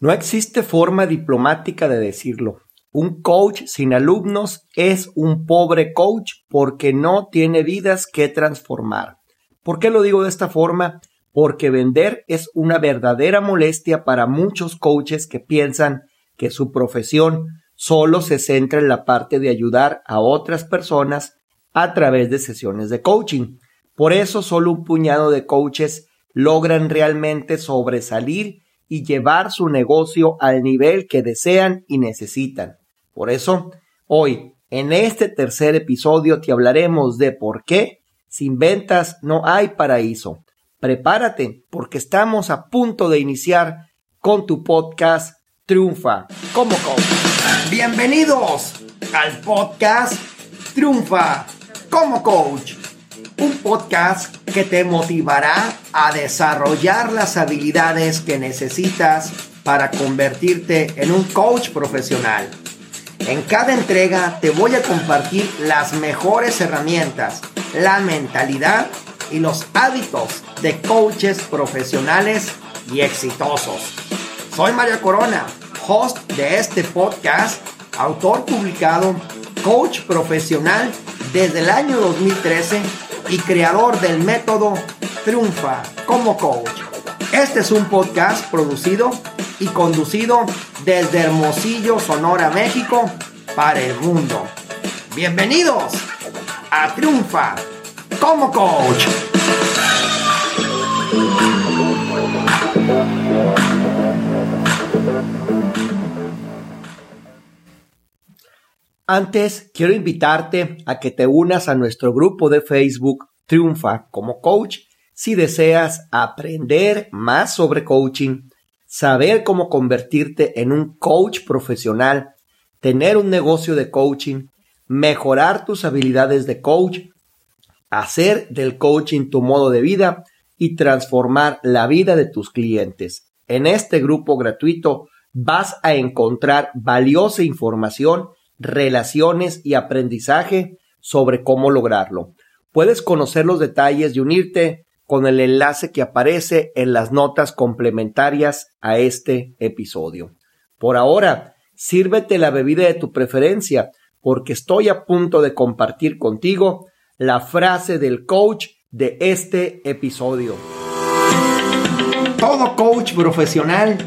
No existe forma diplomática de decirlo. Un coach sin alumnos es un pobre coach porque no tiene vidas que transformar. ¿Por qué lo digo de esta forma? Porque vender es una verdadera molestia para muchos coaches que piensan que su profesión solo se centra en la parte de ayudar a otras personas a través de sesiones de coaching. Por eso solo un puñado de coaches logran realmente sobresalir y llevar su negocio al nivel que desean y necesitan. Por eso, hoy, en este tercer episodio, te hablaremos de por qué sin ventas no hay paraíso. Prepárate porque estamos a punto de iniciar con tu podcast Triunfa como coach. Bienvenidos al podcast Triunfa como coach. Un podcast que te motivará a desarrollar las habilidades que necesitas para convertirte en un coach profesional. En cada entrega te voy a compartir las mejores herramientas, la mentalidad y los hábitos de coaches profesionales y exitosos. Soy Mario Corona, host de este podcast, autor publicado, coach profesional desde el año 2013 y creador del método Triunfa como coach. Este es un podcast producido y conducido desde Hermosillo, Sonora, México, para el mundo. Bienvenidos a Triunfa como coach. Antes, quiero invitarte a que te unas a nuestro grupo de Facebook Triunfa como Coach si deseas aprender más sobre coaching, saber cómo convertirte en un coach profesional, tener un negocio de coaching, mejorar tus habilidades de coach, hacer del coaching tu modo de vida y transformar la vida de tus clientes. En este grupo gratuito vas a encontrar valiosa información relaciones y aprendizaje sobre cómo lograrlo. Puedes conocer los detalles y unirte con el enlace que aparece en las notas complementarias a este episodio. Por ahora, sírvete la bebida de tu preferencia porque estoy a punto de compartir contigo la frase del coach de este episodio. Todo coach profesional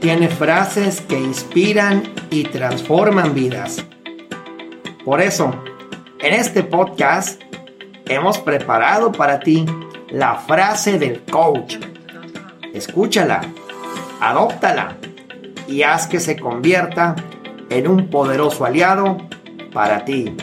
tiene frases que inspiran y transforman vidas. Por eso, en este podcast hemos preparado para ti la frase del coach. Escúchala, adóptala y haz que se convierta en un poderoso aliado para ti.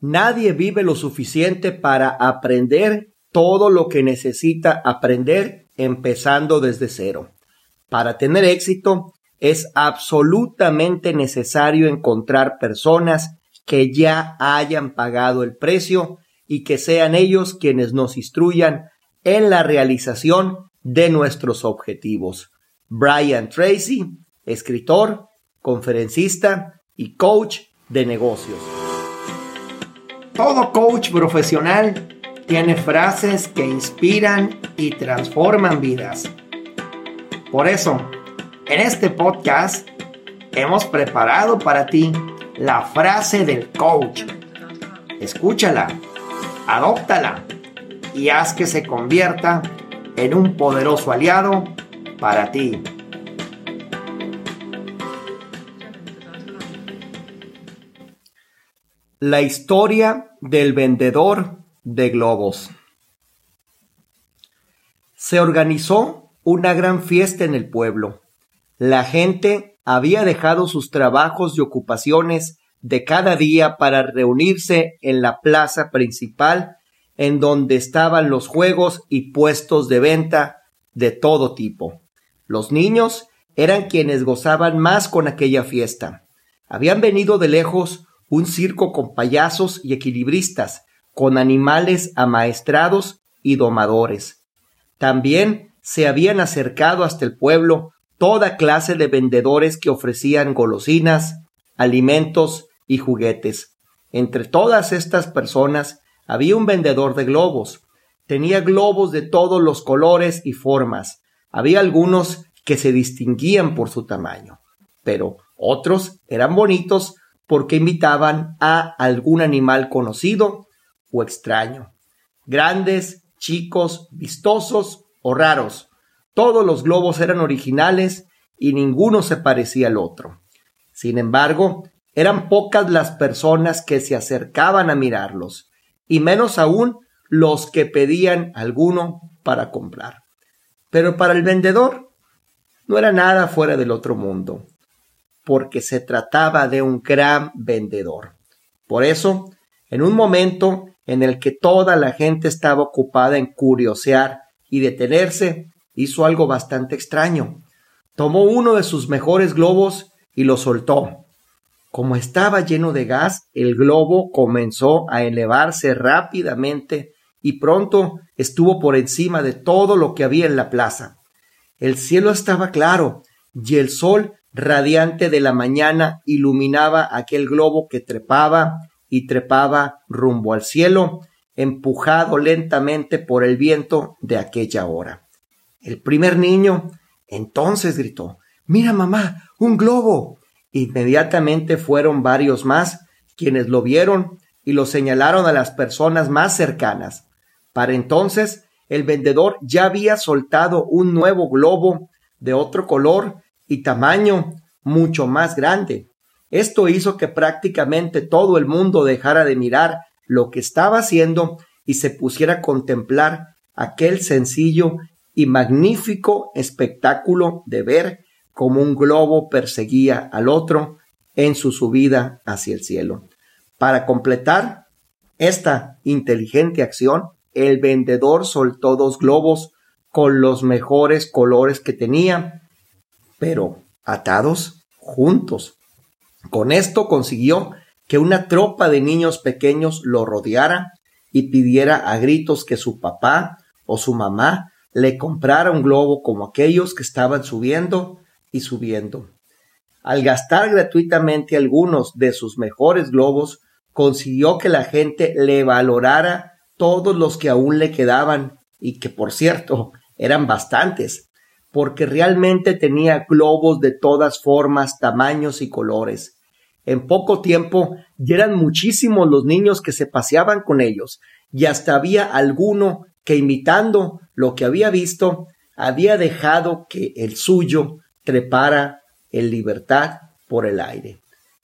Nadie vive lo suficiente para aprender todo lo que necesita aprender empezando desde cero. Para tener éxito es absolutamente necesario encontrar personas que ya hayan pagado el precio y que sean ellos quienes nos instruyan en la realización de nuestros objetivos. Brian Tracy, escritor, conferencista y coach de negocios. Todo coach profesional tiene frases que inspiran y transforman vidas. Por eso, en este podcast hemos preparado para ti la frase del coach. Escúchala, adóptala y haz que se convierta en un poderoso aliado para ti. La historia del vendedor de globos. Se organizó una gran fiesta en el pueblo. La gente había dejado sus trabajos y ocupaciones de cada día para reunirse en la plaza principal en donde estaban los juegos y puestos de venta de todo tipo. Los niños eran quienes gozaban más con aquella fiesta. Habían venido de lejos un circo con payasos y equilibristas, con animales amaestrados y domadores. También se habían acercado hasta el pueblo toda clase de vendedores que ofrecían golosinas, alimentos y juguetes. Entre todas estas personas había un vendedor de globos, tenía globos de todos los colores y formas. Había algunos que se distinguían por su tamaño, pero otros eran bonitos porque imitaban a algún animal conocido o extraño. Grandes, chicos, vistosos o raros. Todos los globos eran originales y ninguno se parecía al otro. Sin embargo, eran pocas las personas que se acercaban a mirarlos, y menos aún los que pedían alguno para comprar. Pero para el vendedor no era nada fuera del otro mundo, porque se trataba de un gran vendedor. Por eso, en un momento en el que toda la gente estaba ocupada en curiosear y detenerse, hizo algo bastante extraño. Tomó uno de sus mejores globos y lo soltó. Como estaba lleno de gas, el globo comenzó a elevarse rápidamente y pronto estuvo por encima de todo lo que había en la plaza. El cielo estaba claro y el sol radiante de la mañana iluminaba aquel globo que trepaba y trepaba rumbo al cielo, empujado lentamente por el viento de aquella hora. El primer niño entonces gritó Mira, mamá, un globo. Inmediatamente fueron varios más quienes lo vieron y lo señalaron a las personas más cercanas. Para entonces, el vendedor ya había soltado un nuevo globo de otro color y tamaño mucho más grande. Esto hizo que prácticamente todo el mundo dejara de mirar lo que estaba haciendo y se pusiera a contemplar aquel sencillo y magnífico espectáculo de ver como un globo perseguía al otro en su subida hacia el cielo. Para completar esta inteligente acción, el vendedor soltó dos globos con los mejores colores que tenía, pero atados juntos. Con esto consiguió que una tropa de niños pequeños lo rodeara y pidiera a gritos que su papá o su mamá le comprara un globo como aquellos que estaban subiendo y subiendo. Al gastar gratuitamente algunos de sus mejores globos, consiguió que la gente le valorara todos los que aún le quedaban y que por cierto eran bastantes, porque realmente tenía globos de todas formas, tamaños y colores. En poco tiempo ya eran muchísimos los niños que se paseaban con ellos, y hasta había alguno que imitando lo que había visto, había dejado que el suyo trepara en libertad por el aire.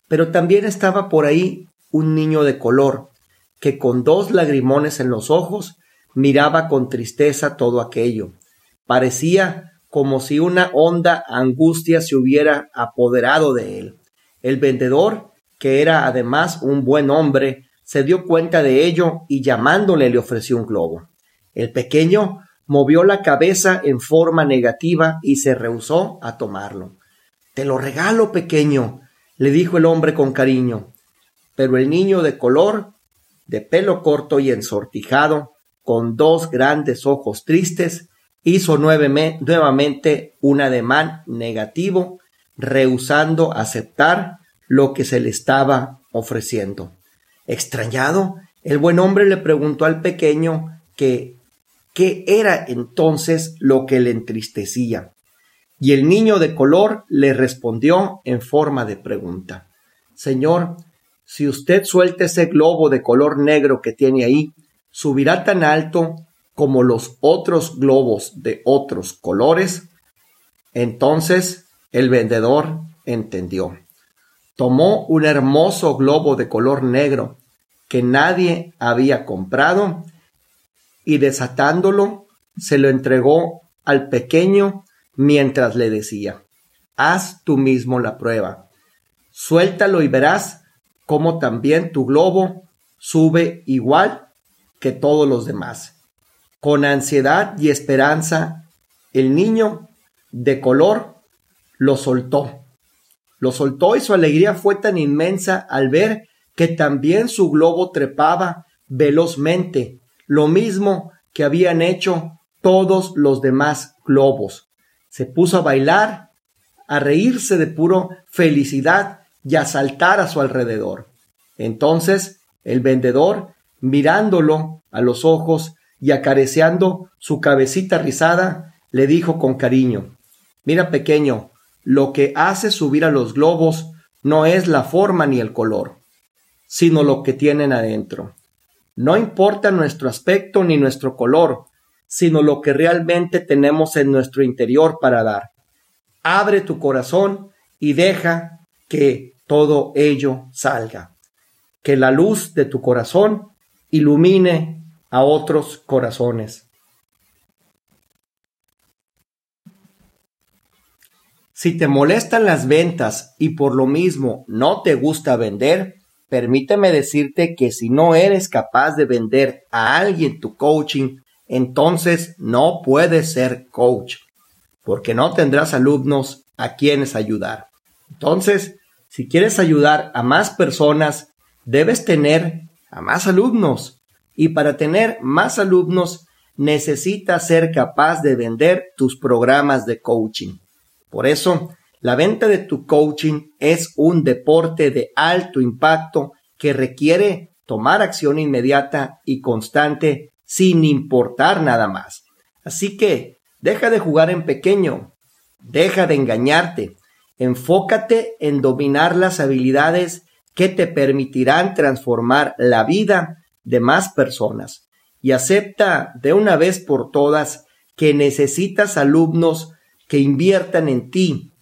Pero también estaba por ahí un niño de color, que con dos lagrimones en los ojos miraba con tristeza todo aquello. Parecía como si una honda angustia se hubiera apoderado de él. El vendedor, que era además un buen hombre, se dio cuenta de ello y llamándole le ofreció un globo. El pequeño movió la cabeza en forma negativa y se rehusó a tomarlo. Te lo regalo, pequeño, le dijo el hombre con cariño. Pero el niño de color, de pelo corto y ensortijado, con dos grandes ojos tristes, hizo nuevamente un ademán negativo, rehusando aceptar lo que se le estaba ofreciendo. Extrañado, el buen hombre le preguntó al pequeño que qué era entonces lo que le entristecía. Y el niño de color le respondió en forma de pregunta. Señor, si usted suelta ese globo de color negro que tiene ahí, subirá tan alto como los otros globos de otros colores. Entonces el vendedor entendió. Tomó un hermoso globo de color negro que nadie había comprado y desatándolo se lo entregó al pequeño mientras le decía, haz tú mismo la prueba, suéltalo y verás cómo también tu globo sube igual que todos los demás. Con ansiedad y esperanza, el niño de color lo soltó. Lo soltó y su alegría fue tan inmensa al ver que también su globo trepaba velozmente lo mismo que habían hecho todos los demás globos. Se puso a bailar, a reírse de puro felicidad y a saltar a su alrededor. Entonces el vendedor, mirándolo a los ojos y acariciando su cabecita rizada, le dijo con cariño, Mira pequeño, lo que hace subir a los globos no es la forma ni el color, sino lo que tienen adentro. No importa nuestro aspecto ni nuestro color, sino lo que realmente tenemos en nuestro interior para dar. Abre tu corazón y deja que todo ello salga. Que la luz de tu corazón ilumine a otros corazones. Si te molestan las ventas y por lo mismo no te gusta vender, permíteme decirte que si no eres capaz de vender a alguien tu coaching, entonces no puedes ser coach, porque no tendrás alumnos a quienes ayudar. Entonces, si quieres ayudar a más personas, debes tener a más alumnos. Y para tener más alumnos, necesitas ser capaz de vender tus programas de coaching. Por eso, la venta de tu coaching es un deporte de alto impacto que requiere tomar acción inmediata y constante sin importar nada más. Así que deja de jugar en pequeño, deja de engañarte, enfócate en dominar las habilidades que te permitirán transformar la vida de más personas y acepta de una vez por todas que necesitas alumnos que inviertan en ti,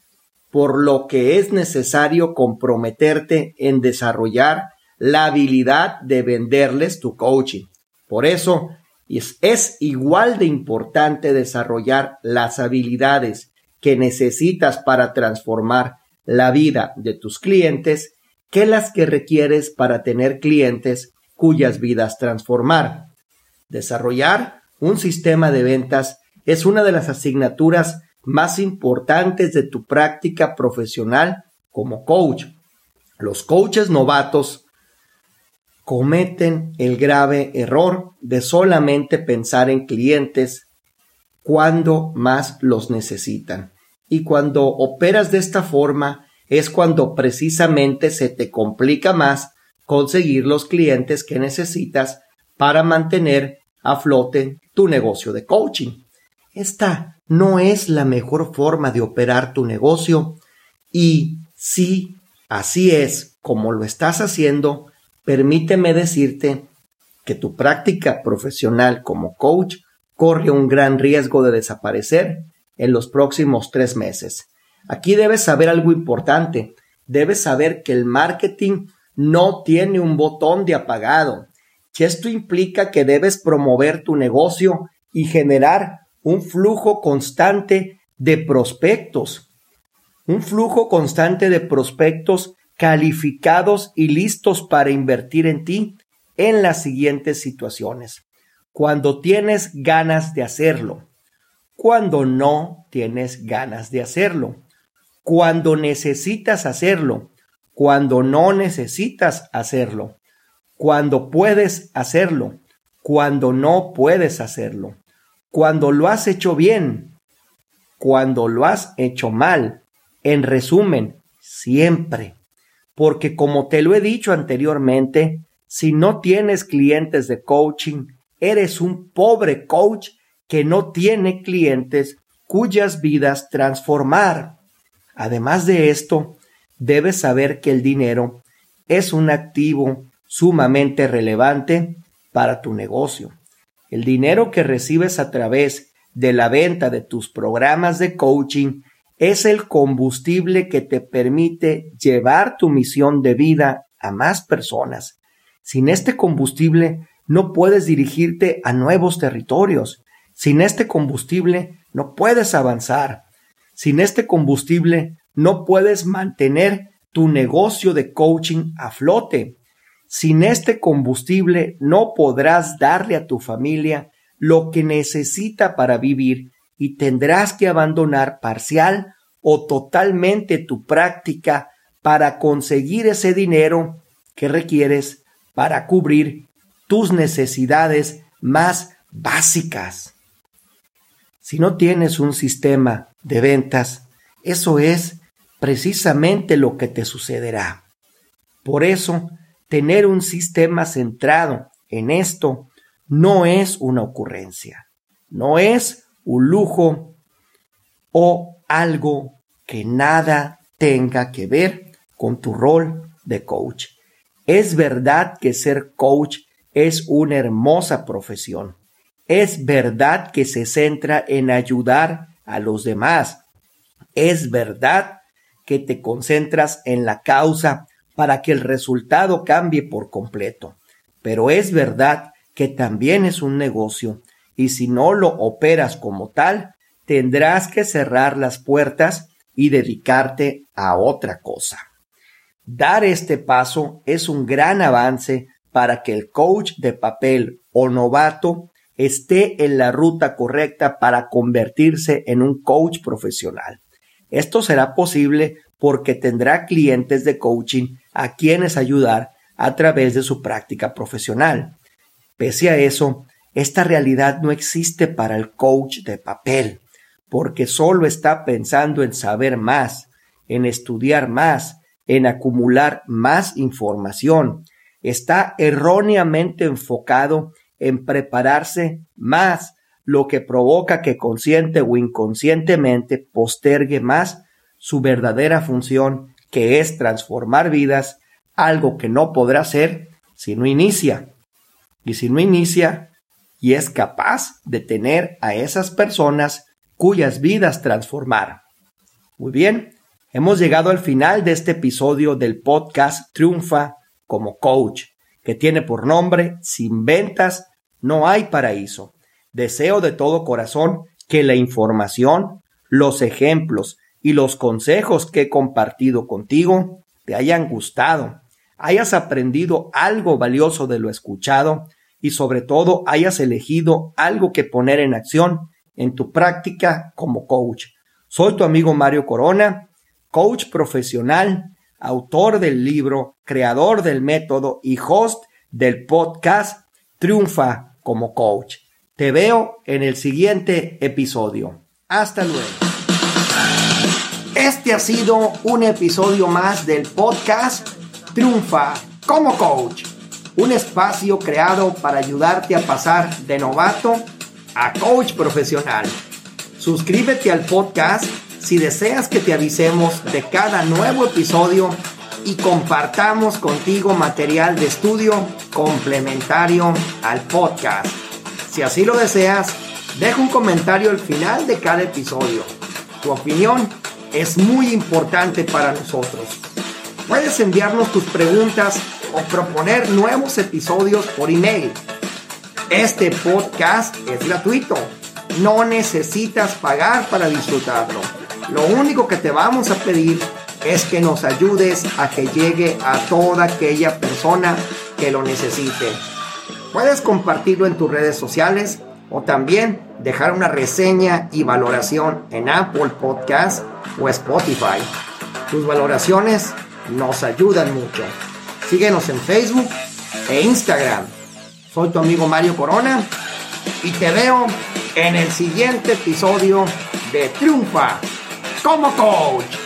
por lo que es necesario comprometerte en desarrollar la habilidad de venderles tu coaching. Por eso es, es igual de importante desarrollar las habilidades que necesitas para transformar la vida de tus clientes que las que requieres para tener clientes cuyas vidas transformar. Desarrollar un sistema de ventas es una de las asignaturas más importantes de tu práctica profesional como coach. Los coaches novatos cometen el grave error de solamente pensar en clientes cuando más los necesitan. Y cuando operas de esta forma es cuando precisamente se te complica más conseguir los clientes que necesitas para mantener a flote tu negocio de coaching. Esta no es la mejor forma de operar tu negocio y si así es como lo estás haciendo, permíteme decirte que tu práctica profesional como coach corre un gran riesgo de desaparecer en los próximos tres meses. Aquí debes saber algo importante. Debes saber que el marketing no tiene un botón de apagado. Esto implica que debes promover tu negocio y generar un flujo constante de prospectos, un flujo constante de prospectos calificados y listos para invertir en ti en las siguientes situaciones. Cuando tienes ganas de hacerlo, cuando no tienes ganas de hacerlo, cuando necesitas hacerlo, cuando no necesitas hacerlo, cuando puedes hacerlo, cuando no puedes hacerlo cuando lo has hecho bien, cuando lo has hecho mal. En resumen, siempre. Porque como te lo he dicho anteriormente, si no tienes clientes de coaching, eres un pobre coach que no tiene clientes cuyas vidas transformar. Además de esto, debes saber que el dinero es un activo sumamente relevante para tu negocio. El dinero que recibes a través de la venta de tus programas de coaching es el combustible que te permite llevar tu misión de vida a más personas. Sin este combustible no puedes dirigirte a nuevos territorios. Sin este combustible no puedes avanzar. Sin este combustible no puedes mantener tu negocio de coaching a flote. Sin este combustible no podrás darle a tu familia lo que necesita para vivir y tendrás que abandonar parcial o totalmente tu práctica para conseguir ese dinero que requieres para cubrir tus necesidades más básicas. Si no tienes un sistema de ventas, eso es precisamente lo que te sucederá. Por eso, tener un sistema centrado en esto no es una ocurrencia, no es un lujo o algo que nada tenga que ver con tu rol de coach. Es verdad que ser coach es una hermosa profesión. Es verdad que se centra en ayudar a los demás. Es verdad que te concentras en la causa para que el resultado cambie por completo. Pero es verdad que también es un negocio y si no lo operas como tal, tendrás que cerrar las puertas y dedicarte a otra cosa. Dar este paso es un gran avance para que el coach de papel o novato esté en la ruta correcta para convertirse en un coach profesional. Esto será posible porque tendrá clientes de coaching a quienes ayudar a través de su práctica profesional. Pese a eso, esta realidad no existe para el coach de papel, porque solo está pensando en saber más, en estudiar más, en acumular más información. Está erróneamente enfocado en prepararse más, lo que provoca que consciente o inconscientemente postergue más su verdadera función, que es transformar vidas, algo que no podrá hacer si no inicia. Y si no inicia y es capaz de tener a esas personas cuyas vidas transformar. Muy bien, hemos llegado al final de este episodio del podcast Triunfa como coach, que tiene por nombre Sin ventas no hay paraíso. Deseo de todo corazón que la información, los ejemplos y los consejos que he compartido contigo te hayan gustado, hayas aprendido algo valioso de lo escuchado y sobre todo hayas elegido algo que poner en acción en tu práctica como coach. Soy tu amigo Mario Corona, coach profesional, autor del libro, creador del método y host del podcast Triunfa como coach. Te veo en el siguiente episodio. Hasta luego. Este ha sido un episodio más del podcast Triunfa como coach, un espacio creado para ayudarte a pasar de novato a coach profesional. Suscríbete al podcast si deseas que te avisemos de cada nuevo episodio y compartamos contigo material de estudio complementario al podcast. Si así lo deseas, deja un comentario al final de cada episodio. Tu opinión es muy importante para nosotros. Puedes enviarnos tus preguntas o proponer nuevos episodios por email. Este podcast es gratuito. No necesitas pagar para disfrutarlo. Lo único que te vamos a pedir es que nos ayudes a que llegue a toda aquella persona que lo necesite. Puedes compartirlo en tus redes sociales o también dejar una reseña y valoración en Apple Podcast o Spotify. Tus valoraciones nos ayudan mucho. Síguenos en Facebook e Instagram. Soy tu amigo Mario Corona y te veo en el siguiente episodio de Triunfa como coach.